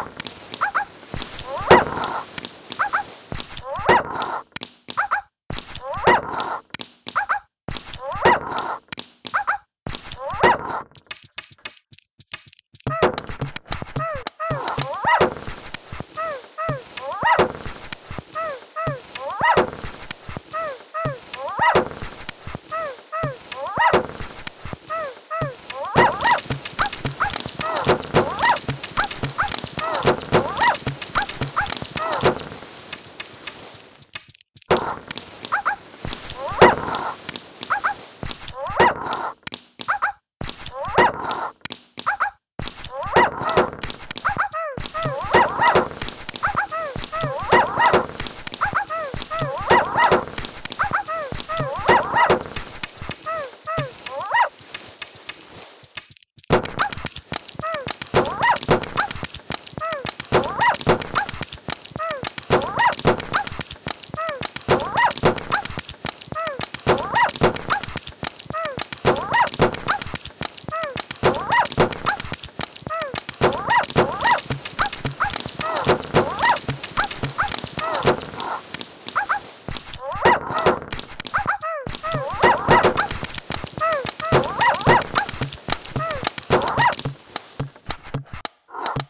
Yeah.